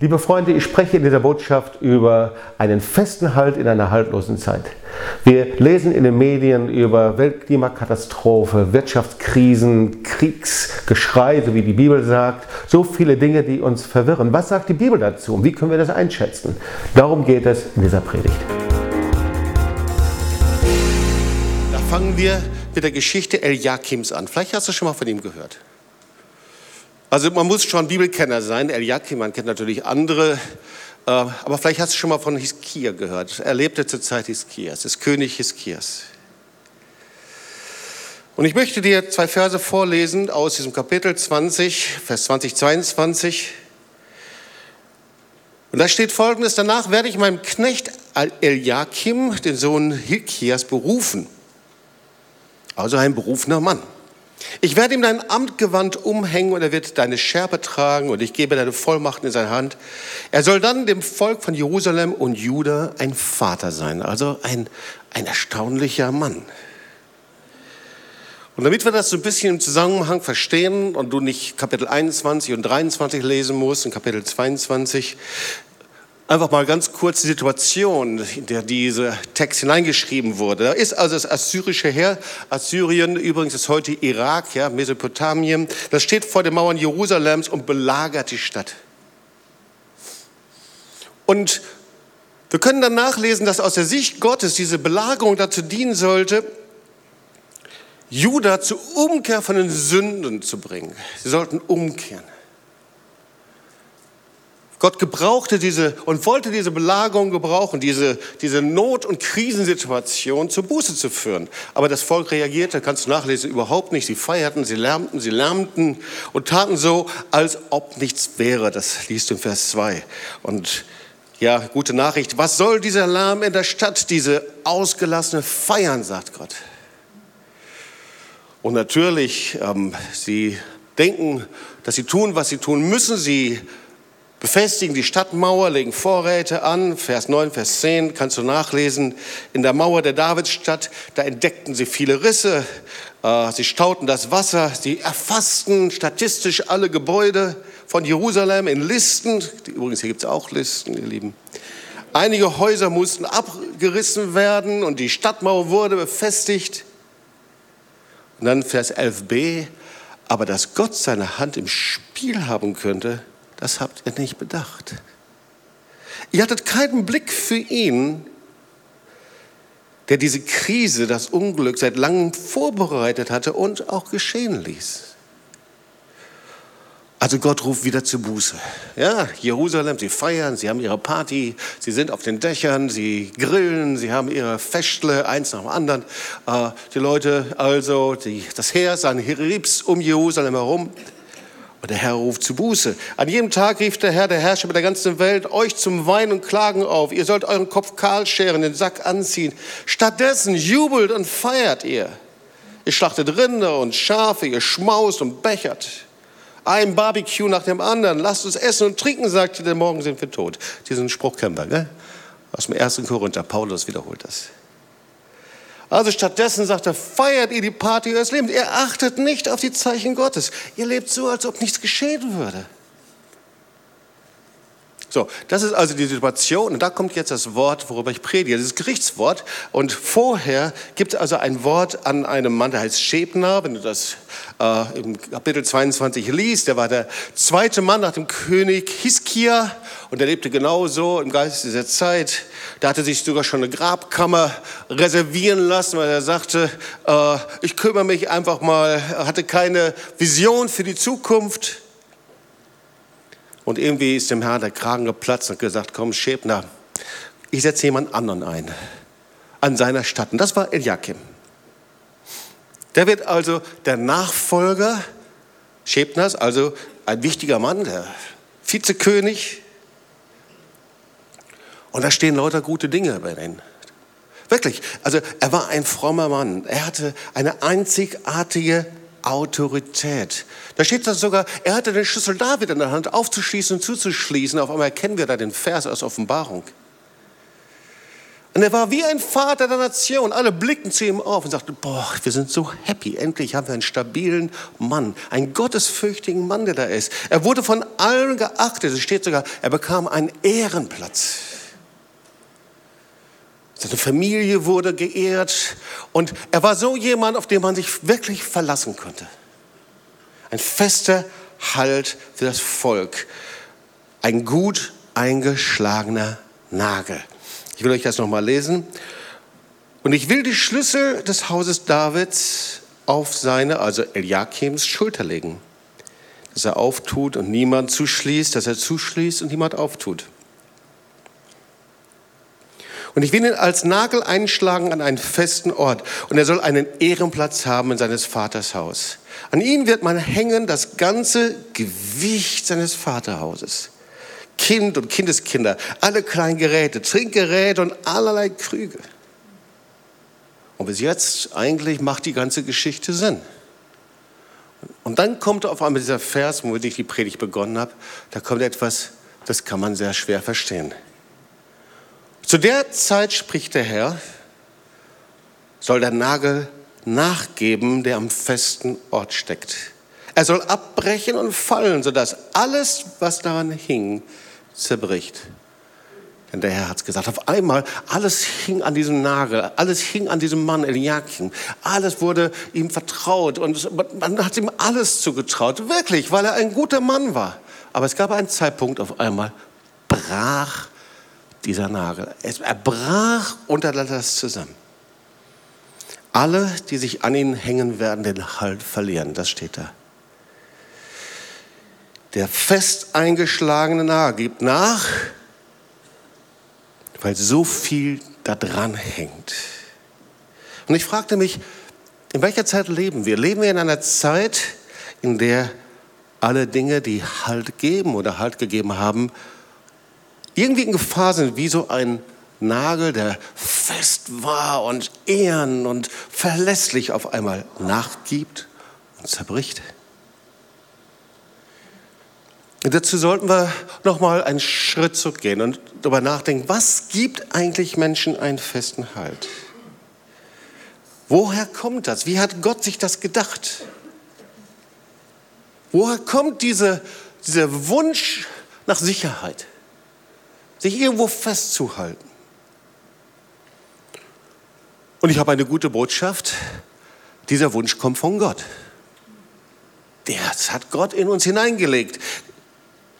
Liebe Freunde, ich spreche in dieser Botschaft über einen festen Halt in einer haltlosen Zeit. Wir lesen in den Medien über Weltklimakatastrophe, Wirtschaftskrisen, Kriegsgeschrei, so wie die Bibel sagt, so viele Dinge, die uns verwirren. Was sagt die Bibel dazu und wie können wir das einschätzen? Darum geht es in dieser Predigt. Da fangen wir mit der Geschichte Eliakims an. Vielleicht hast du schon mal von ihm gehört. Also man muss schon Bibelkenner sein. Eliakim, man kennt natürlich andere. Äh, aber vielleicht hast du schon mal von Hiskia gehört. Er lebte zur Zeit Hiskias, des König Hiskias. Und ich möchte dir zwei Verse vorlesen aus diesem Kapitel 20, Vers 20, 22. Und da steht folgendes, danach werde ich meinem Knecht Eliakim, den Sohn Hilkias, berufen. Also ein berufener Mann. Ich werde ihm dein Amtgewand umhängen und er wird deine Schärpe tragen und ich gebe deine Vollmachten in seine Hand. Er soll dann dem Volk von Jerusalem und Juda ein Vater sein, also ein, ein erstaunlicher Mann. Und damit wir das so ein bisschen im Zusammenhang verstehen und du nicht Kapitel 21 und 23 lesen musst und Kapitel 22, einfach mal ganz kurz die Situation, in der dieser Text hineingeschrieben wurde. Da ist also das assyrische Heer, Assyrien übrigens ist heute Irak, ja, Mesopotamien, das steht vor den Mauern Jerusalems und belagert die Stadt. Und wir können dann nachlesen, dass aus der Sicht Gottes diese Belagerung dazu dienen sollte, Juda zur Umkehr von den Sünden zu bringen. Sie sollten umkehren. Gott gebrauchte diese und wollte diese Belagerung gebrauchen, diese, diese Not- und Krisensituation zur Buße zu führen. Aber das Volk reagierte, kannst du nachlesen, überhaupt nicht. Sie feierten, sie lärmten, sie lärmten und taten so, als ob nichts wäre. Das liest du in Vers 2. Und ja, gute Nachricht. Was soll dieser Lärm in der Stadt, diese ausgelassene Feiern, sagt Gott. Und natürlich, ähm, sie denken, dass sie tun, was sie tun müssen. Sie befestigen die Stadtmauer, legen Vorräte an. Vers 9, Vers 10 kannst du nachlesen. In der Mauer der Davidsstadt, da entdeckten sie viele Risse. Äh, sie stauten das Wasser. Sie erfassten statistisch alle Gebäude von Jerusalem in Listen. Übrigens, hier gibt es auch Listen, ihr Lieben. Einige Häuser mussten abgerissen werden und die Stadtmauer wurde befestigt. Und dann Vers 11b. Aber dass Gott seine Hand im Spiel haben könnte, das habt ihr nicht bedacht. Ihr hattet keinen Blick für ihn, der diese Krise, das Unglück seit langem vorbereitet hatte und auch geschehen ließ. Also Gott ruft wieder zur Buße. Ja, Jerusalem, sie feiern, sie haben ihre Party, sie sind auf den Dächern, sie grillen, sie haben ihre Festle, eins nach dem anderen. Äh, die Leute, also die, das Heer, sein Heribs um Jerusalem herum, und der Herr ruft zu Buße. An jedem Tag rief der Herr, der Herrscher mit der ganzen Welt, euch zum Weinen und Klagen auf. Ihr sollt euren Kopf kahl scheren, den Sack anziehen. Stattdessen jubelt und feiert ihr. Ihr schlachtet Rinder und Schafe, ihr schmaust und bechert. Ein Barbecue nach dem anderen. Lasst uns essen und trinken, sagte der Morgen sind wir tot. Diesen Spruch kennen wir, gell? Aus dem ersten Korinther. Paulus wiederholt das. Also stattdessen sagt er, feiert ihr die Party eures Lebens. Ihr achtet nicht auf die Zeichen Gottes. Ihr lebt so, als ob nichts geschehen würde. So, das ist also die Situation. Und da kommt jetzt das Wort, worüber ich predige, dieses Gerichtswort. Und vorher gibt es also ein Wort an einem Mann, der heißt Schebner. Wenn du das äh, im Kapitel 22 liest, der war der zweite Mann nach dem König Hiskia. Und er lebte genauso im Geist dieser Zeit. Da hatte sich sogar schon eine Grabkammer reservieren lassen, weil er sagte, äh, ich kümmere mich einfach mal, er hatte keine Vision für die Zukunft. Und irgendwie ist dem Herrn der Kragen geplatzt und gesagt, komm Schäbner, ich setze jemand anderen ein an seiner Stadt. Und das war Eliakim. Der wird also der Nachfolger Schäbners, also ein wichtiger Mann, der Vizekönig. Und da stehen lauter gute Dinge bei denen. Wirklich. Also er war ein frommer Mann. Er hatte eine einzigartige Autorität. Da steht da sogar, er hatte den Schlüssel David in der Hand, aufzuschließen und zuzuschließen. Auf einmal kennen wir da den Vers aus Offenbarung. Und er war wie ein Vater der Nation. Alle blickten zu ihm auf und sagten, boah, wir sind so happy. Endlich haben wir einen stabilen Mann, einen gottesfürchtigen Mann, der da ist. Er wurde von allen geachtet. Es steht sogar, er bekam einen Ehrenplatz. Seine Familie wurde geehrt und er war so jemand, auf den man sich wirklich verlassen konnte. Ein fester Halt für das Volk. Ein gut eingeschlagener Nagel. Ich will euch das nochmal lesen. Und ich will die Schlüssel des Hauses Davids auf seine, also Eliakims, Schulter legen. Dass er auftut und niemand zuschließt, dass er zuschließt und niemand auftut. Und ich will ihn als Nagel einschlagen an einen festen Ort. Und er soll einen Ehrenplatz haben in seines Vaters Haus. An ihn wird man hängen das ganze Gewicht seines Vaterhauses. Kind und Kindeskinder, alle kleinen Geräte, Trinkgeräte und allerlei Krüge. Und bis jetzt eigentlich macht die ganze Geschichte Sinn. Und dann kommt auf einmal dieser Vers, womit ich die Predigt begonnen habe, da kommt etwas, das kann man sehr schwer verstehen. Zu der Zeit spricht der Herr, soll der Nagel nachgeben, der am festen Ort steckt. Er soll abbrechen und fallen, sodass alles, was daran hing, zerbricht. Denn der Herr hat es gesagt. Auf einmal, alles hing an diesem Nagel, alles hing an diesem Mann Eliakim. Alles wurde ihm vertraut und man hat ihm alles zugetraut. Wirklich, weil er ein guter Mann war. Aber es gab einen Zeitpunkt, auf einmal brach dieser Nagel. Er brach unter das zusammen. Alle, die sich an ihn hängen, werden den Halt verlieren. Das steht da. Der fest eingeschlagene Nagel gibt nach, weil so viel da dran hängt. Und ich fragte mich, in welcher Zeit leben wir? Leben wir in einer Zeit, in der alle Dinge, die Halt geben oder Halt gegeben haben, irgendwie in Gefahr sind, wie so ein Nagel, der fest war und ehren und verlässlich auf einmal nachgibt und zerbricht. Und dazu sollten wir noch mal einen Schritt zurückgehen und darüber nachdenken, was gibt eigentlich Menschen einen festen Halt? Woher kommt das? Wie hat Gott sich das gedacht? Woher kommt diese, dieser Wunsch nach Sicherheit, sich irgendwo festzuhalten? Und ich habe eine gute Botschaft. Dieser Wunsch kommt von Gott. Das hat Gott in uns hineingelegt.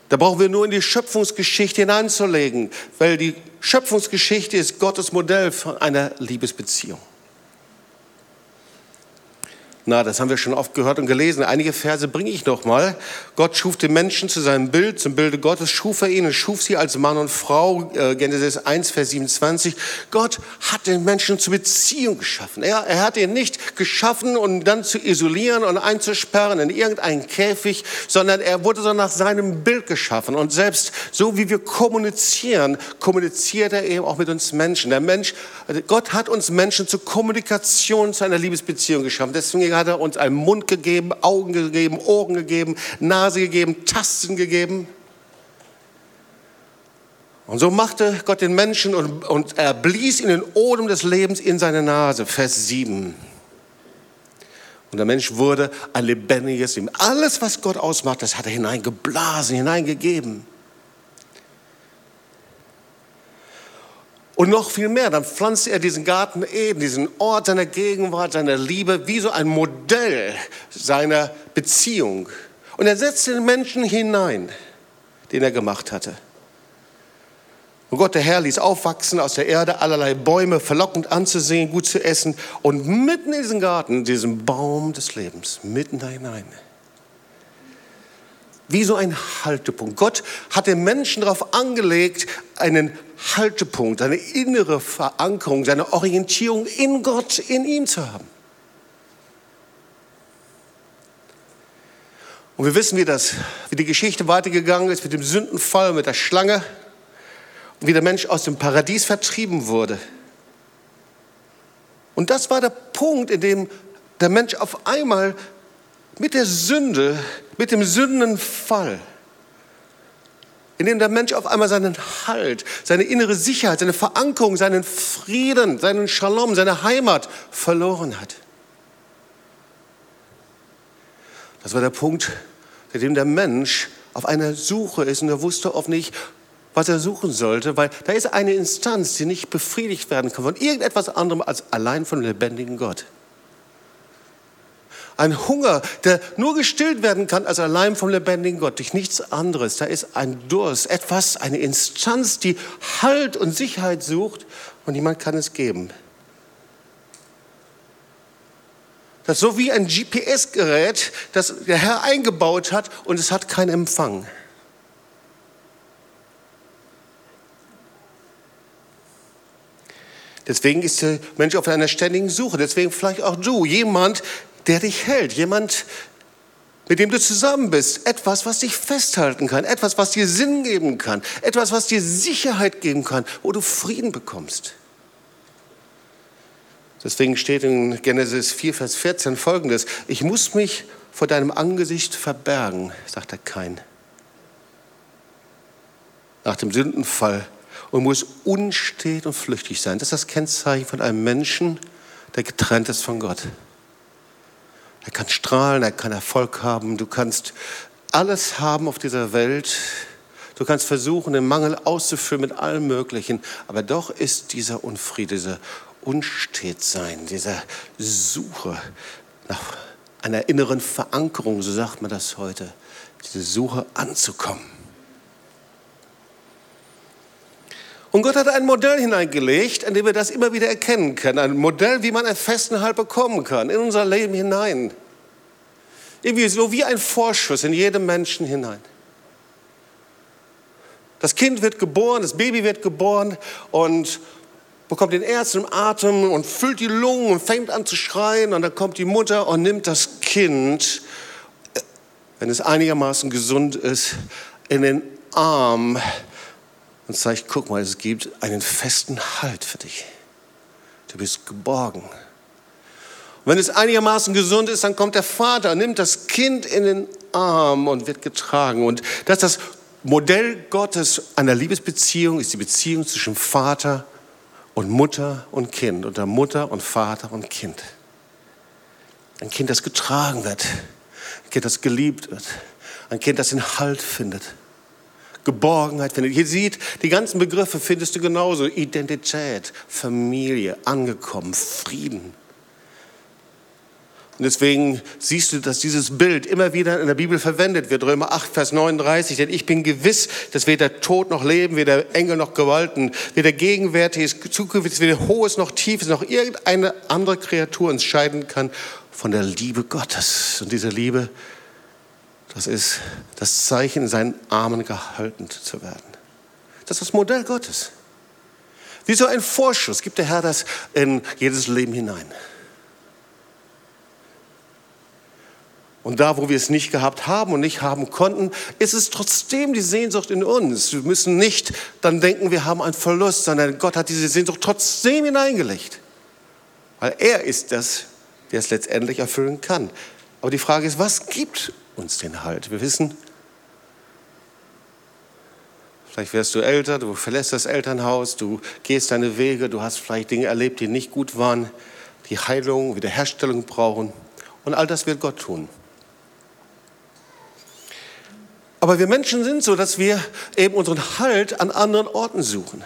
Da brauchen wir nur in die Schöpfungsgeschichte hineinzulegen, weil die Schöpfungsgeschichte ist Gottes Modell von einer Liebesbeziehung. Na, das haben wir schon oft gehört und gelesen. Einige Verse bringe ich noch mal. Gott schuf den Menschen zu seinem Bild, zum Bilde Gottes schuf er ihn und schuf sie als Mann und Frau. Äh, Genesis 1, Vers 27. Gott hat den Menschen zur Beziehung geschaffen. Er, er hat ihn nicht geschaffen, um dann zu isolieren und einzusperren in irgendeinen Käfig, sondern er wurde so nach seinem Bild geschaffen. Und selbst so wie wir kommunizieren, kommuniziert er eben auch mit uns Menschen. Der Mensch, Gott hat uns Menschen zur Kommunikation, zu einer Liebesbeziehung geschaffen. Deswegen hat er uns einen Mund gegeben, Augen gegeben, Ohren gegeben, Nase gegeben, Tasten gegeben. Und so machte Gott den Menschen und, und er blies in den Odem des Lebens in seine Nase. Vers 7. Und der Mensch wurde ein lebendiges Leben. Alles, was Gott ausmacht, das hat er hineingeblasen, hineingegeben. Und noch viel mehr, dann pflanzte er diesen Garten Eden, diesen Ort seiner Gegenwart, seiner Liebe, wie so ein Modell seiner Beziehung. Und er setzte den Menschen hinein, den er gemacht hatte. Und Gott, der Herr, ließ aufwachsen aus der Erde allerlei Bäume, verlockend anzusehen, gut zu essen. Und mitten in diesen Garten, diesen Baum des Lebens, mitten da hinein. Wie so ein Haltepunkt. Gott hat den Menschen darauf angelegt, einen Haltepunkt, eine innere Verankerung, seine Orientierung in Gott, in ihm zu haben. Und wir wissen, wie, das, wie die Geschichte weitergegangen ist mit dem Sündenfall, mit der Schlange und wie der Mensch aus dem Paradies vertrieben wurde. Und das war der Punkt, in dem der Mensch auf einmal mit der Sünde, mit dem Sündenfall in dem der Mensch auf einmal seinen Halt, seine innere Sicherheit, seine Verankerung, seinen Frieden, seinen Shalom, seine Heimat verloren hat. Das war der Punkt, in dem der Mensch auf einer Suche ist und er wusste oft nicht, was er suchen sollte, weil da ist eine Instanz, die nicht befriedigt werden kann von irgendetwas anderem als allein von lebendigen Gott. Ein Hunger, der nur gestillt werden kann als allein vom lebendigen Gott, durch nichts anderes. Da ist ein Durst, etwas, eine Instanz, die Halt und Sicherheit sucht und niemand kann es geben. Das ist so wie ein GPS-Gerät, das der Herr eingebaut hat und es hat keinen Empfang. Deswegen ist der Mensch auf einer ständigen Suche. Deswegen vielleicht auch du, jemand, der dich hält, jemand, mit dem du zusammen bist, etwas, was dich festhalten kann, etwas, was dir Sinn geben kann, etwas, was dir Sicherheit geben kann, wo du Frieden bekommst. Deswegen steht in Genesis 4, Vers 14 folgendes, ich muss mich vor deinem Angesicht verbergen, sagt der Kain. Nach dem Sündenfall und muss unstet und flüchtig sein. Das ist das Kennzeichen von einem Menschen, der getrennt ist von Gott. Er kann strahlen, er kann Erfolg haben, du kannst alles haben auf dieser Welt. Du kannst versuchen, den Mangel auszufüllen mit allem Möglichen, aber doch ist dieser Unfriede, dieser Unstetsein, dieser Suche nach einer inneren Verankerung, so sagt man das heute, diese Suche anzukommen. Und Gott hat ein Modell hineingelegt, an dem wir das immer wieder erkennen können. Ein Modell, wie man einen festen Halt bekommen kann, in unser Leben hinein. Irgendwie so wie ein Vorschuss in jedem Menschen hinein. Das Kind wird geboren, das Baby wird geboren und bekommt den ersten Atem und füllt die Lungen und fängt an zu schreien. Und dann kommt die Mutter und nimmt das Kind, wenn es einigermaßen gesund ist, in den Arm und zeigt, guck mal, es gibt einen festen Halt für dich. Du bist geborgen. Und wenn es einigermaßen gesund ist, dann kommt der Vater, nimmt das Kind in den Arm und wird getragen. Und das ist das Modell Gottes einer Liebesbeziehung, ist die Beziehung zwischen Vater und Mutter und Kind, unter Mutter und Vater und Kind. Ein Kind, das getragen wird, ein Kind, das geliebt wird, ein Kind, das den Halt findet. Geborgenheit findet. Hier sieht, die ganzen Begriffe findest du genauso. Identität, Familie, angekommen, Frieden. Und deswegen siehst du, dass dieses Bild immer wieder in der Bibel verwendet wird. Römer 8, Vers 39. Denn ich bin gewiss, dass weder Tod noch Leben, weder Engel noch Gewalten, weder Gegenwärtiges, Zukünftiges, weder Hohes noch Tiefes, noch irgendeine andere Kreatur uns scheiden kann von der Liebe Gottes. Und diese Liebe das ist das Zeichen, in seinen Armen gehalten zu werden. Das ist das Modell Gottes. Wie so ein Vorschuss gibt der Herr das in jedes Leben hinein. Und da, wo wir es nicht gehabt haben und nicht haben konnten, ist es trotzdem die Sehnsucht in uns. Wir müssen nicht dann denken, wir haben einen Verlust, sondern Gott hat diese Sehnsucht trotzdem hineingelegt. Weil er ist das, der es letztendlich erfüllen kann. Aber die Frage ist, was gibt uns den Halt. Wir wissen, vielleicht wirst du älter, du verlässt das Elternhaus, du gehst deine Wege, du hast vielleicht Dinge erlebt, die nicht gut waren, die Heilung, Wiederherstellung brauchen. Und all das wird Gott tun. Aber wir Menschen sind so, dass wir eben unseren Halt an anderen Orten suchen.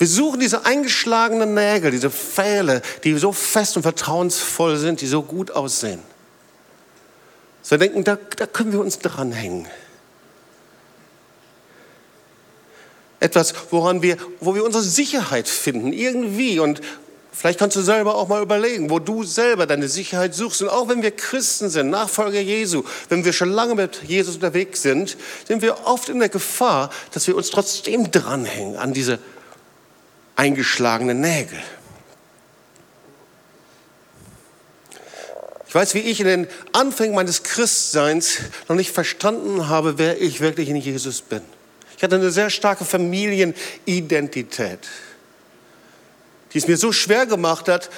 Wir suchen diese eingeschlagenen Nägel, diese Pfähle, die so fest und vertrauensvoll sind, die so gut aussehen. So wir denken, da, da können wir uns dranhängen. Etwas, woran wir, wo wir unsere Sicherheit finden, irgendwie. Und vielleicht kannst du selber auch mal überlegen, wo du selber deine Sicherheit suchst. Und auch wenn wir Christen sind, Nachfolger Jesu, wenn wir schon lange mit Jesus unterwegs sind, sind wir oft in der Gefahr, dass wir uns trotzdem dranhängen an diese eingeschlagene Nägel. Ich weiß, wie ich in den Anfängen meines Christseins noch nicht verstanden habe, wer ich wirklich in Jesus bin. Ich hatte eine sehr starke Familienidentität, die es mir so schwer gemacht hat,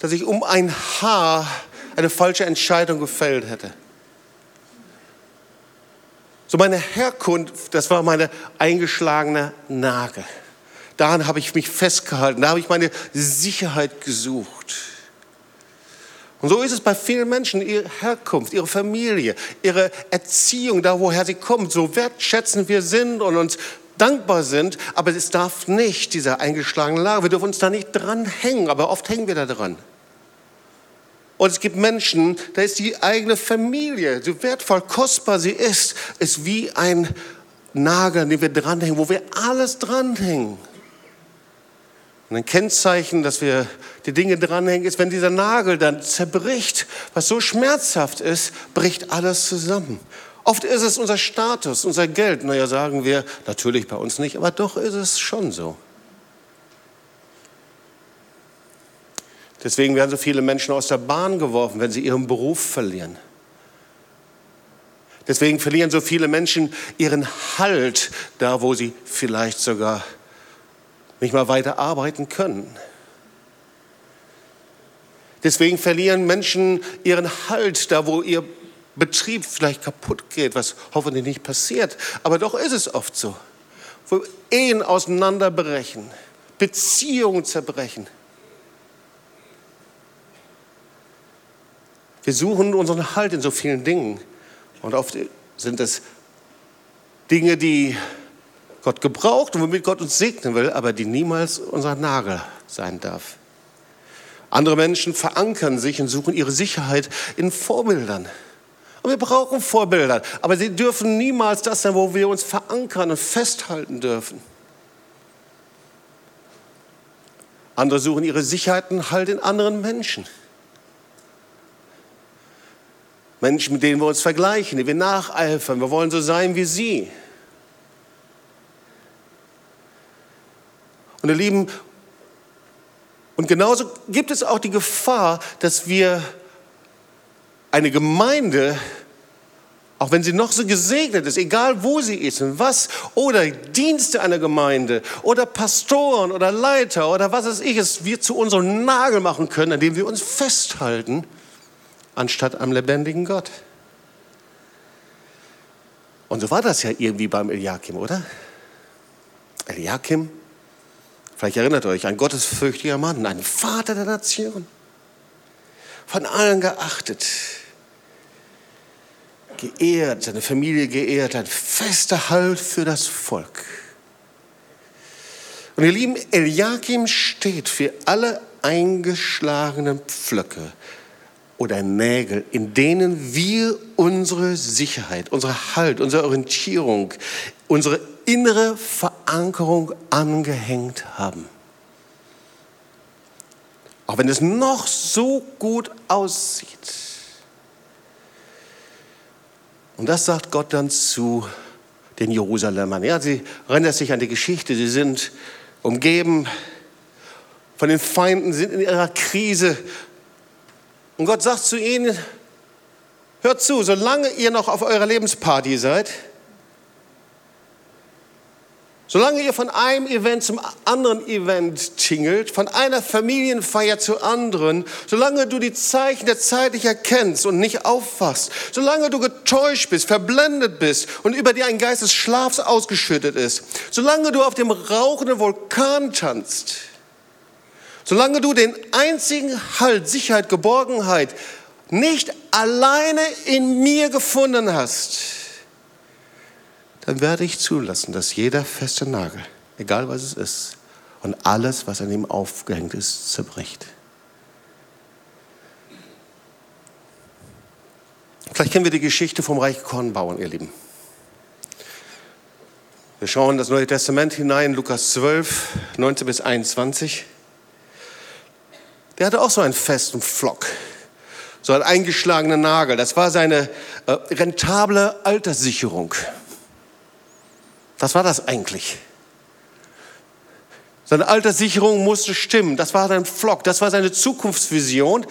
dass ich um ein Haar eine falsche Entscheidung gefällt hätte. So meine Herkunft, das war meine eingeschlagene Nagel. Daran habe ich mich festgehalten, da habe ich meine Sicherheit gesucht. Und so ist es bei vielen Menschen, ihre Herkunft, ihre Familie, ihre Erziehung, da woher sie kommen, so wertschätzend wir sind und uns dankbar sind, aber es darf nicht dieser eingeschlagene Lage, wir dürfen uns da nicht dran hängen, aber oft hängen wir da dran. Und es gibt Menschen, da ist die eigene Familie, so wertvoll, kostbar sie ist, ist wie ein Nagel, an dem wir dranhängen, wo wir alles dranhängen. Und ein Kennzeichen, dass wir die Dinge dranhängen, ist, wenn dieser Nagel dann zerbricht, was so schmerzhaft ist, bricht alles zusammen. Oft ist es unser Status, unser Geld. Naja, sagen wir, natürlich bei uns nicht, aber doch ist es schon so. Deswegen werden so viele Menschen aus der Bahn geworfen, wenn sie ihren Beruf verlieren. Deswegen verlieren so viele Menschen ihren Halt da, wo sie vielleicht sogar nicht mal weiter arbeiten können. Deswegen verlieren Menschen ihren Halt da, wo ihr Betrieb vielleicht kaputt geht, was hoffentlich nicht passiert. Aber doch ist es oft so, wo Ehen auseinanderbrechen, Beziehungen zerbrechen. Wir suchen unseren Halt in so vielen Dingen. Und oft sind es Dinge, die Gott gebraucht und womit Gott uns segnen will, aber die niemals unser Nagel sein darf. Andere Menschen verankern sich und suchen ihre Sicherheit in Vorbildern. Und wir brauchen Vorbilder, aber sie dürfen niemals das sein, wo wir uns verankern und festhalten dürfen. Andere suchen ihre Sicherheiten halt in anderen Menschen. Menschen, mit denen wir uns vergleichen, die wir nacheifern. Wir wollen so sein wie sie. Und ihr Lieben, und genauso gibt es auch die Gefahr, dass wir eine Gemeinde, auch wenn sie noch so gesegnet ist, egal wo sie ist und was, oder Dienste einer Gemeinde oder Pastoren oder Leiter oder was es ich ist, wir zu unserem Nagel machen können, an dem wir uns festhalten, anstatt am lebendigen Gott. Und so war das ja irgendwie beim Eliakim, oder? Eliakim Vielleicht erinnert euch, ein gottesfürchtiger Mann, ein Vater der Nation, von allen geachtet, geehrt, seine Familie geehrt, ein fester Halt für das Volk. Und ihr Lieben, Eliakim steht für alle eingeschlagenen Pflöcke oder Nägel, in denen wir unsere Sicherheit, unsere Halt, unsere Orientierung, unsere innere Verankerung angehängt haben. Auch wenn es noch so gut aussieht. Und das sagt Gott dann zu den Jerusalemern. Ja, sie erinnert sich an die Geschichte. Sie sind umgeben von den Feinden, sind in ihrer Krise. Und Gott sagt zu ihnen, hört zu, solange ihr noch auf eurer Lebensparty seid, Solange ihr von einem Event zum anderen Event tingelt, von einer Familienfeier zur anderen, solange du die Zeichen der Zeit nicht erkennst und nicht aufwachst, solange du getäuscht bist, verblendet bist und über dir ein Geist des Schlafs ausgeschüttet ist, solange du auf dem rauchenden Vulkan tanzt, solange du den einzigen Halt, Sicherheit, Geborgenheit nicht alleine in mir gefunden hast, dann werde ich zulassen, dass jeder feste Nagel, egal was es ist, und alles, was an ihm aufgehängt ist, zerbricht. Vielleicht kennen wir die Geschichte vom Reich Kornbauern, ihr Lieben. Wir schauen in das Neue Testament hinein, Lukas 12, 19 bis 21. Der hatte auch so einen festen Flock, so einen eingeschlagenen Nagel. Das war seine äh, rentable Alterssicherung. Was war das eigentlich? Seine Alterssicherung musste stimmen. Das war sein Flock, das war seine Zukunftsvision,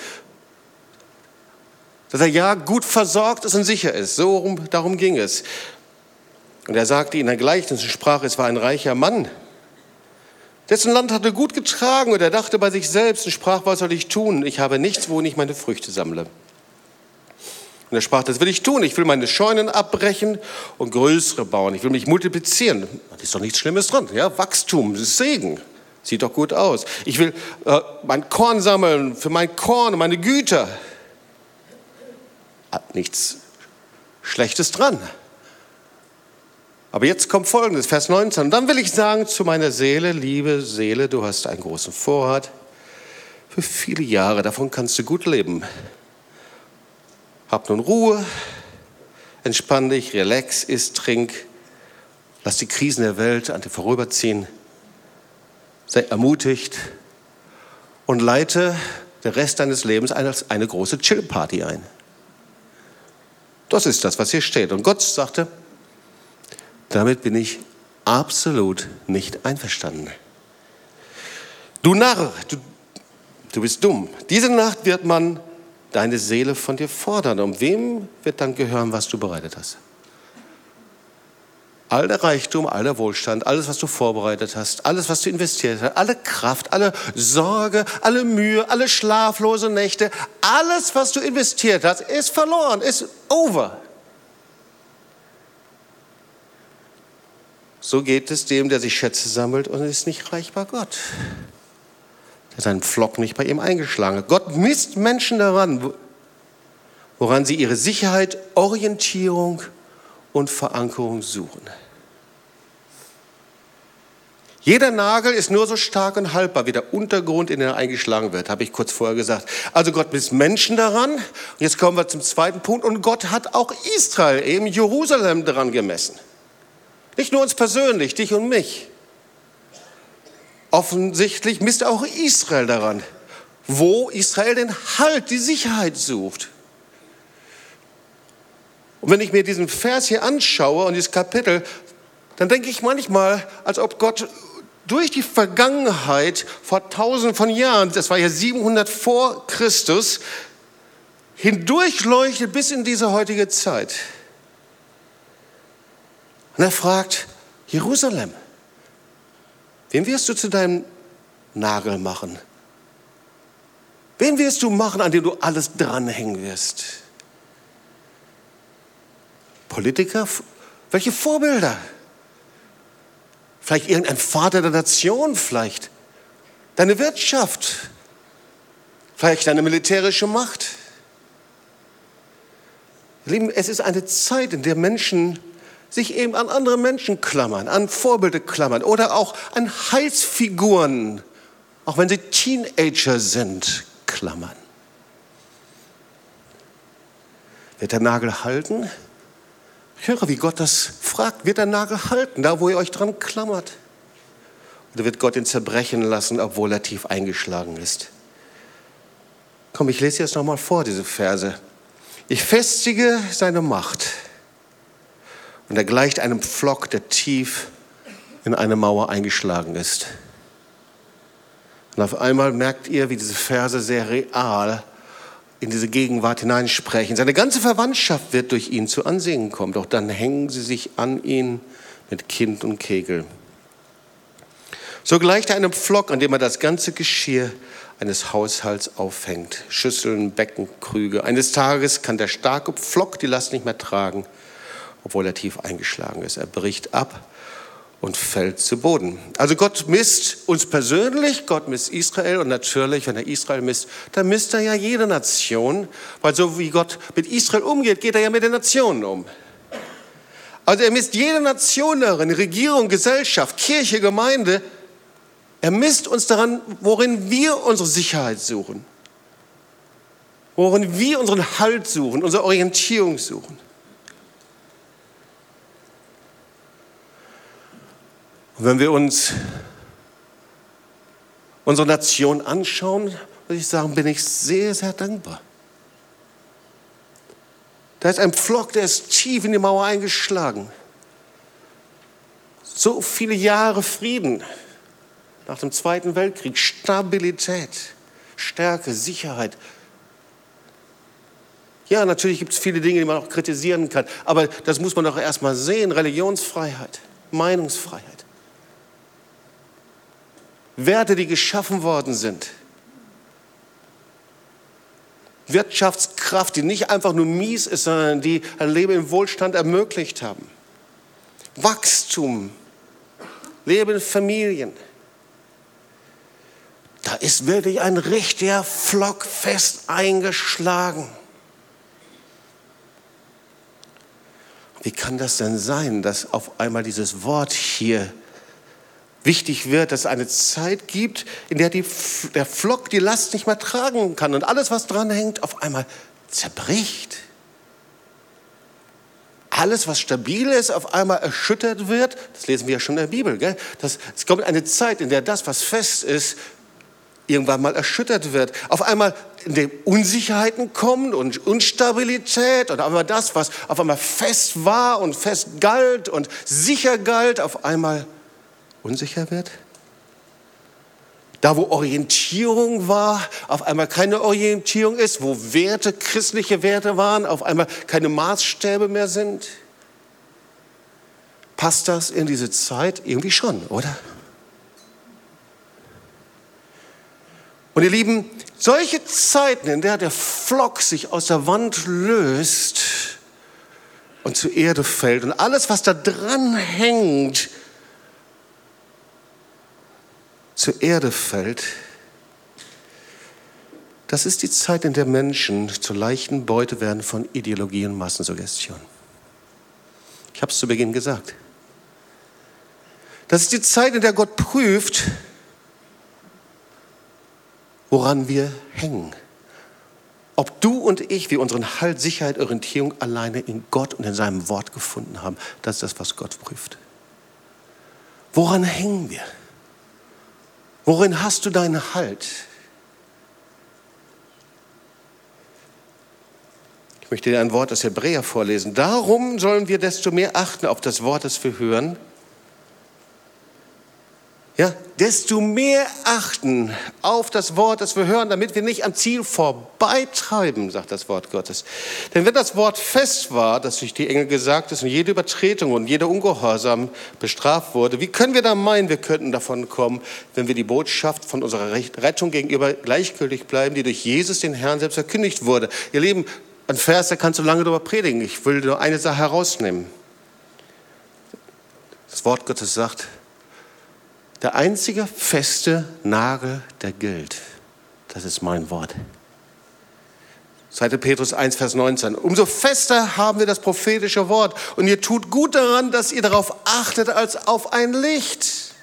dass er ja gut versorgt ist und sicher ist. So darum ging es. Und er sagte in der Gleichnis und sprach, es war ein reicher Mann, dessen Land hatte gut getragen und er dachte bei sich selbst und sprach, was soll ich tun? Ich habe nichts, wo ich meine Früchte sammle. Und er sprach, das will ich tun. Ich will meine Scheunen abbrechen und größere bauen. Ich will mich multiplizieren. Da ist doch nichts Schlimmes dran. Ja, Wachstum, ist Segen. Sieht doch gut aus. Ich will äh, mein Korn sammeln für mein Korn und meine Güter. Hat nichts Schlechtes dran. Aber jetzt kommt folgendes, Vers 19. Und dann will ich sagen zu meiner Seele, liebe Seele, du hast einen großen Vorrat für viele Jahre, davon kannst du gut leben. Hab nun Ruhe, entspann dich, relax, iss, trink, lass die Krisen der Welt an dir vorüberziehen, sei ermutigt und leite den Rest deines Lebens als eine große Chill-Party ein. Das ist das, was hier steht. Und Gott sagte, damit bin ich absolut nicht einverstanden. Du Narr, du, du bist dumm. Diese Nacht wird man deine Seele von dir fordern. Und wem wird dann gehören, was du bereitet hast? All der Reichtum, all der Wohlstand, alles, was du vorbereitet hast, alles, was du investiert hast, alle Kraft, alle Sorge, alle Mühe, alle schlaflose Nächte, alles, was du investiert hast, ist verloren, ist over. So geht es dem, der sich Schätze sammelt und ist nicht reich bei Gott. Der seinen Flock nicht bei ihm eingeschlagen hat. Gott misst Menschen daran, woran sie ihre Sicherheit, Orientierung und Verankerung suchen. Jeder Nagel ist nur so stark und haltbar wie der Untergrund, in den er eingeschlagen wird, habe ich kurz vorher gesagt. Also Gott misst Menschen daran. Und jetzt kommen wir zum zweiten Punkt. Und Gott hat auch Israel, eben Jerusalem, daran gemessen. Nicht nur uns persönlich, dich und mich. Offensichtlich misst auch Israel daran, wo Israel den Halt, die Sicherheit sucht. Und wenn ich mir diesen Vers hier anschaue und dieses Kapitel, dann denke ich manchmal, als ob Gott durch die Vergangenheit vor tausenden von Jahren, das war ja 700 vor Christus, hindurchleuchtet bis in diese heutige Zeit. Und er fragt, Jerusalem, wen wirst du zu deinem Nagel machen? Wen wirst du machen, an dem du alles dranhängen wirst? Politiker? Welche Vorbilder? Vielleicht irgendein Vater der Nation, vielleicht deine Wirtschaft, vielleicht deine militärische Macht. Lieben, es ist eine Zeit, in der Menschen sich eben an andere Menschen klammern, an Vorbilder klammern oder auch an Heilsfiguren, auch wenn sie Teenager sind, klammern. Wird der Nagel halten? Ich höre, wie Gott das fragt. Wird der Nagel halten, da wo ihr euch dran klammert? Oder wird Gott ihn zerbrechen lassen, obwohl er tief eingeschlagen ist? Komm, ich lese jetzt nochmal vor, diese Verse. Ich festige seine Macht und er gleicht einem Pflock, der tief in eine Mauer eingeschlagen ist. Und auf einmal merkt ihr, wie diese Verse sehr real in diese Gegenwart hineinsprechen. Seine ganze Verwandtschaft wird durch ihn zu Ansehen kommen, doch dann hängen sie sich an ihn mit Kind und Kegel. So gleicht er einem Pflock, an dem er das ganze Geschirr eines Haushalts aufhängt. Schüsseln, Becken, Krüge. Eines Tages kann der starke Pflock die Last nicht mehr tragen obwohl er tief eingeschlagen ist. Er bricht ab und fällt zu Boden. Also Gott misst uns persönlich, Gott misst Israel und natürlich, wenn er Israel misst, dann misst er ja jede Nation, weil so wie Gott mit Israel umgeht, geht er ja mit den Nationen um. Also er misst jede Nation darin, Regierung, Gesellschaft, Kirche, Gemeinde. Er misst uns daran, worin wir unsere Sicherheit suchen, worin wir unseren Halt suchen, unsere Orientierung suchen. Und wenn wir uns unsere Nation anschauen, würde ich sagen, bin ich sehr, sehr dankbar. Da ist ein Pflock, der ist tief in die Mauer eingeschlagen. So viele Jahre Frieden nach dem Zweiten Weltkrieg, Stabilität, Stärke, Sicherheit. Ja, natürlich gibt es viele Dinge, die man auch kritisieren kann, aber das muss man doch erstmal sehen. Religionsfreiheit, Meinungsfreiheit. Werte, die geschaffen worden sind. Wirtschaftskraft, die nicht einfach nur mies ist, sondern die ein Leben im Wohlstand ermöglicht haben. Wachstum, Leben in Familien. Da ist wirklich ein richtiger Flock fest eingeschlagen. Wie kann das denn sein, dass auf einmal dieses Wort hier wichtig wird, dass es eine Zeit gibt, in der die, der Flock die Last nicht mehr tragen kann und alles, was dran hängt, auf einmal zerbricht. Alles, was stabil ist, auf einmal erschüttert wird. Das lesen wir ja schon in der Bibel. Gell? Das, es kommt eine Zeit, in der das, was fest ist, irgendwann mal erschüttert wird. Auf einmal Unsicherheiten kommen und Instabilität und auf einmal das, was auf einmal fest war und fest galt und sicher galt, auf einmal unsicher wird? Da, wo Orientierung war, auf einmal keine Orientierung ist, wo Werte, christliche Werte waren, auf einmal keine Maßstäbe mehr sind? Passt das in diese Zeit? Irgendwie schon, oder? Und ihr Lieben, solche Zeiten, in der der Flock sich aus der Wand löst und zur Erde fällt und alles, was da dran hängt, zur Erde fällt, das ist die Zeit, in der Menschen zur leichten Beute werden von Ideologie und Massensuggestion. Ich habe es zu Beginn gesagt. Das ist die Zeit, in der Gott prüft, woran wir hängen. Ob du und ich, wir unseren Halt, Sicherheit, Orientierung alleine in Gott und in seinem Wort gefunden haben, das ist das, was Gott prüft. Woran hängen wir? Worin hast du deinen Halt? Ich möchte dir ein Wort aus Hebräer vorlesen. Darum sollen wir desto mehr achten auf das Wort, das wir hören, ja, desto mehr achten auf das Wort, das wir hören, damit wir nicht am Ziel vorbeitreiben, sagt das Wort Gottes. Denn wenn das Wort fest war, das durch die Engel gesagt ist und jede Übertretung und jeder Ungehorsam bestraft wurde, wie können wir da meinen, wir könnten davon kommen, wenn wir die Botschaft von unserer Rettung gegenüber gleichgültig bleiben, die durch Jesus, den Herrn, selbst verkündigt wurde? Ihr Lieben, ein Vers, da kannst du lange darüber predigen. Ich will nur eine Sache herausnehmen. Das Wort Gottes sagt, der einzige feste Nagel, der gilt, das ist mein Wort. 2. Petrus 1, Vers 19. Umso fester haben wir das prophetische Wort. Und ihr tut gut daran, dass ihr darauf achtet als auf ein Licht,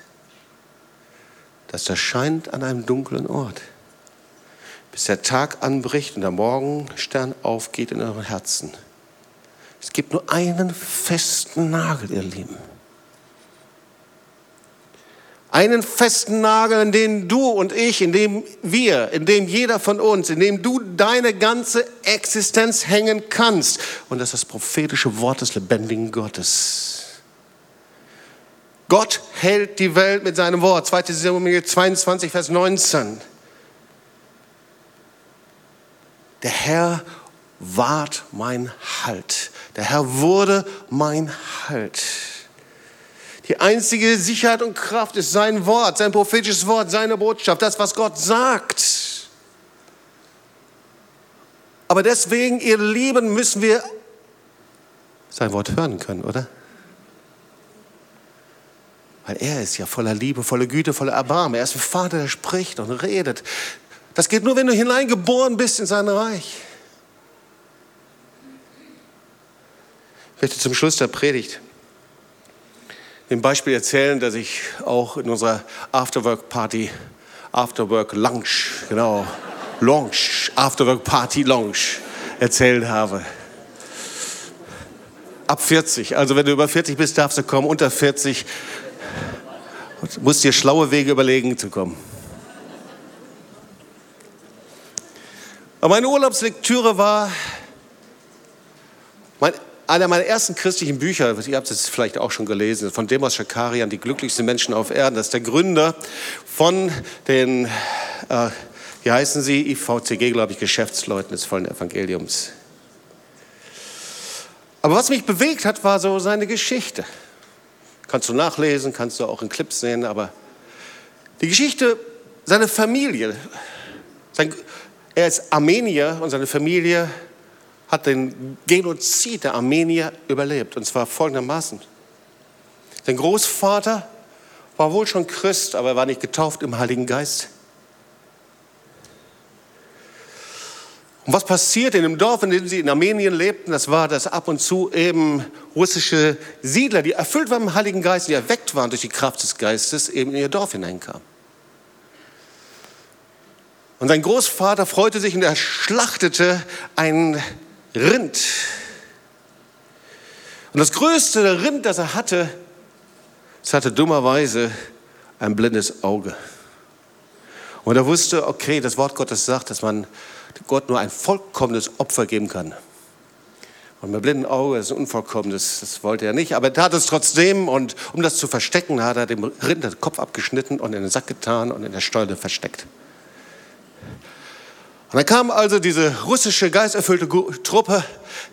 das erscheint an einem dunklen Ort, bis der Tag anbricht und der Morgenstern aufgeht in euren Herzen. Es gibt nur einen festen Nagel, ihr Lieben einen festen Nagel, in den du und ich, in dem wir, in dem jeder von uns, in dem du deine ganze Existenz hängen kannst. Und das ist das prophetische Wort des lebendigen Gottes. Gott hält die Welt mit seinem Wort. 2. Samuel 22, Vers 19. Der Herr ward mein Halt. Der Herr wurde mein Halt. Die einzige Sicherheit und Kraft ist sein Wort, sein prophetisches Wort, seine Botschaft, das, was Gott sagt. Aber deswegen, ihr Lieben, müssen wir sein Wort hören können, oder? Weil er ist ja voller Liebe, voller Güte, voller Erbarmen. Er ist ein Vater, der spricht und redet. Das geht nur, wenn du hineingeboren bist in sein Reich. Ich möchte zum Schluss der Predigt dem Beispiel erzählen, dass ich auch in unserer Afterwork-Party, Afterwork-Lounge, genau, Lounge, Afterwork-Party Lounge erzählt habe. Ab 40, also wenn du über 40 bist, darfst du kommen, unter 40 musst dir schlaue Wege überlegen zu kommen. Aber meine Urlaubslektüre war mein einer meiner ersten christlichen Bücher, ihr habt es vielleicht auch schon gelesen, von Demos Schakarian, Die glücklichsten Menschen auf Erden. Das ist der Gründer von den, äh, wie heißen sie, IVCG, glaube ich, Geschäftsleuten des vollen Evangeliums. Aber was mich bewegt hat, war so seine Geschichte. Kannst du nachlesen, kannst du auch in Clips sehen, aber die Geschichte, seine Familie, sein, Er ist Armenier und seine Familie hat den Genozid der Armenier überlebt. Und zwar folgendermaßen. Sein Großvater war wohl schon Christ, aber er war nicht getauft im Heiligen Geist. Und was passiert in dem Dorf, in dem sie in Armenien lebten, das war, dass ab und zu eben russische Siedler, die erfüllt waren im Heiligen Geist, die erweckt waren durch die Kraft des Geistes, eben in ihr Dorf hineinkamen. Und sein Großvater freute sich und er schlachtete ein Rind. Und das größte Rind, das er hatte, das hatte dummerweise ein blindes Auge. Und er wusste, okay, das Wort Gottes sagt, dass man Gott nur ein vollkommenes Opfer geben kann. Und mit blindem Auge ist ein unvollkommenes, das wollte er nicht, aber er tat es trotzdem und um das zu verstecken, hat er dem Rind den Kopf abgeschnitten und in den Sack getan und in der Stolde versteckt. Und dann kam also diese russische geisterfüllte Truppe,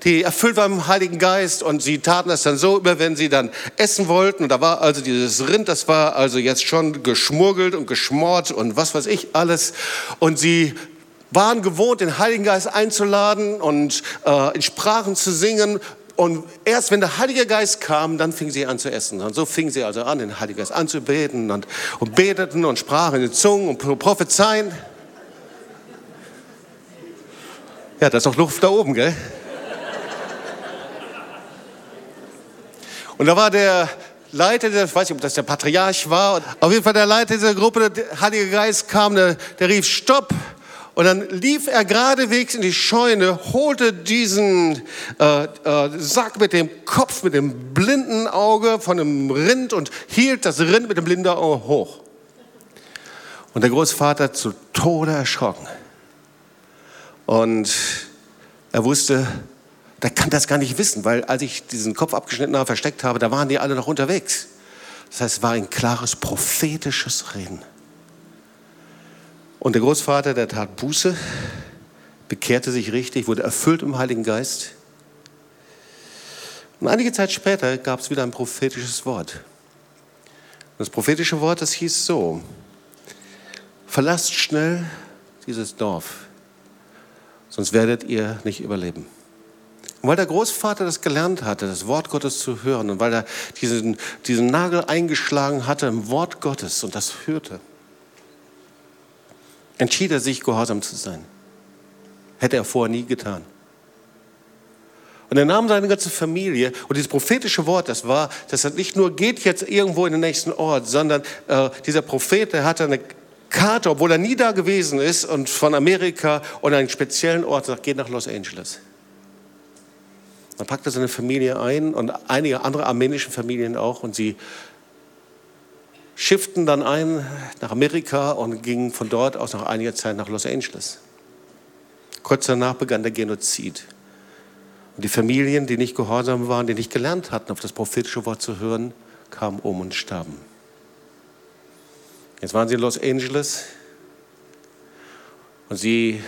die erfüllt war im Heiligen Geist und sie taten das dann so über, wenn sie dann essen wollten. Und da war also dieses Rind, das war also jetzt schon geschmurgelt und geschmort und was weiß ich alles. Und sie waren gewohnt, den Heiligen Geist einzuladen und äh, in Sprachen zu singen. Und erst wenn der Heilige Geist kam, dann fingen sie an zu essen. Und so fingen sie also an, den Heiligen Geist anzubeten und, und beteten und sprachen in Zungen und prophezeien. Ja, da ist doch Luft da oben, gell? Und da war der Leiter, ich weiß nicht, ob das der Patriarch war, auf jeden Fall der Leiter dieser Gruppe, der Heilige Geist kam, der, der rief Stopp. Und dann lief er geradewegs in die Scheune, holte diesen äh, äh, Sack mit dem Kopf, mit dem blinden Auge von einem Rind und hielt das Rind mit dem blinden Auge hoch. Und der Großvater zu Tode erschrocken. Und er wusste, der kann das gar nicht wissen, weil als ich diesen Kopf abgeschnitten habe, versteckt habe, da waren die alle noch unterwegs. Das heißt, es war ein klares prophetisches Reden. Und der Großvater, der tat Buße, bekehrte sich richtig, wurde erfüllt im Heiligen Geist. Und einige Zeit später gab es wieder ein prophetisches Wort. Das prophetische Wort, das hieß so, verlasst schnell dieses Dorf sonst werdet ihr nicht überleben. Und weil der Großvater das gelernt hatte, das Wort Gottes zu hören, und weil er diesen, diesen Nagel eingeschlagen hatte im Wort Gottes und das hörte, entschied er sich, gehorsam zu sein. Hätte er vorher nie getan. Und er nahm seine ganze Familie und dieses prophetische Wort, das war, dass er nicht nur geht jetzt irgendwo in den nächsten Ort, sondern äh, dieser Prophet, der hatte eine Karte, obwohl er nie da gewesen ist und von Amerika und einen speziellen Ort sagt, geht nach Los Angeles. Dann packte seine Familie ein und einige andere armenische Familien auch und sie schifften dann ein nach Amerika und gingen von dort aus nach einiger Zeit nach Los Angeles. Kurz danach begann der Genozid. Und die Familien, die nicht gehorsam waren, die nicht gelernt hatten, auf das prophetische Wort zu hören, kamen um und starben. Jetzt waren sie in Los Angeles und sie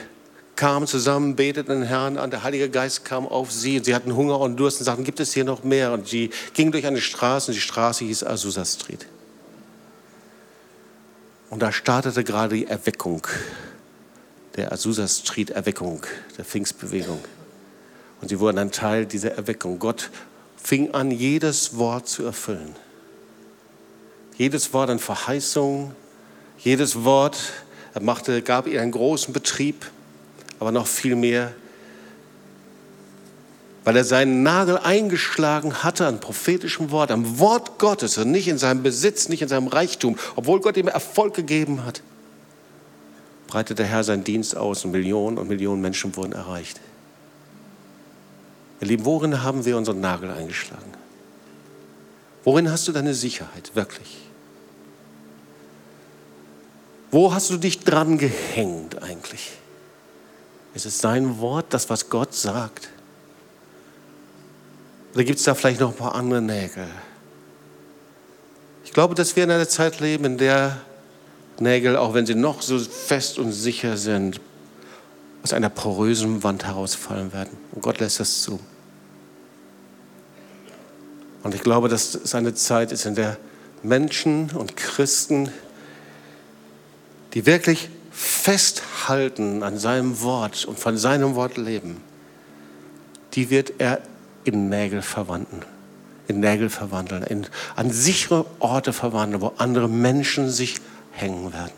kamen zusammen, beteten den Herrn an, der Heilige Geist kam auf sie und sie hatten Hunger und Durst und sagten, gibt es hier noch mehr? Und sie gingen durch eine Straße und die Straße hieß Azusa Street. Und da startete gerade die Erweckung, der Azusa Street Erweckung, der Pfingstbewegung. Und sie wurden ein Teil dieser Erweckung. Gott fing an, jedes Wort zu erfüllen. Jedes Wort an Verheißung, jedes Wort, er machte, gab ihr einen großen Betrieb, aber noch viel mehr, weil er seinen Nagel eingeschlagen hatte an prophetischem Wort, am Wort Gottes und nicht in seinem Besitz, nicht in seinem Reichtum, obwohl Gott ihm Erfolg gegeben hat, breitete der Herr seinen Dienst aus und Millionen und Millionen Menschen wurden erreicht. Ihr Lieben, worin haben wir unseren Nagel eingeschlagen? Worin hast du deine Sicherheit wirklich? Wo hast du dich dran gehängt eigentlich? Ist es sein Wort, das, was Gott sagt? Oder gibt es da vielleicht noch ein paar andere Nägel? Ich glaube, dass wir in einer Zeit leben, in der Nägel, auch wenn sie noch so fest und sicher sind, aus einer porösen Wand herausfallen werden. Und Gott lässt das zu. Und ich glaube, dass es eine Zeit ist, in der Menschen und Christen die wirklich festhalten an seinem Wort und von seinem Wort leben, die wird er in Nägel verwandeln. In Nägel verwandeln, in, an sichere Orte verwandeln, wo andere Menschen sich hängen werden.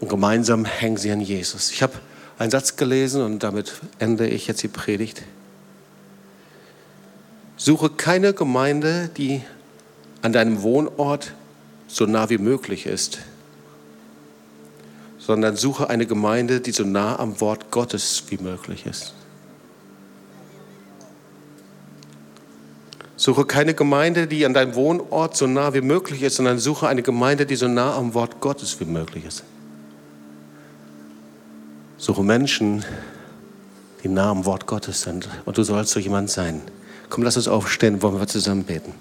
Und gemeinsam hängen sie an Jesus. Ich habe einen Satz gelesen und damit ende ich jetzt die Predigt. Suche keine Gemeinde, die an deinem Wohnort so nah wie möglich ist, sondern suche eine Gemeinde, die so nah am Wort Gottes wie möglich ist. Suche keine Gemeinde, die an deinem Wohnort so nah wie möglich ist, sondern suche eine Gemeinde, die so nah am Wort Gottes wie möglich ist. Suche Menschen, die nah am Wort Gottes sind. Und du sollst so jemand sein. Komm, lass uns aufstehen, wollen wir zusammen beten.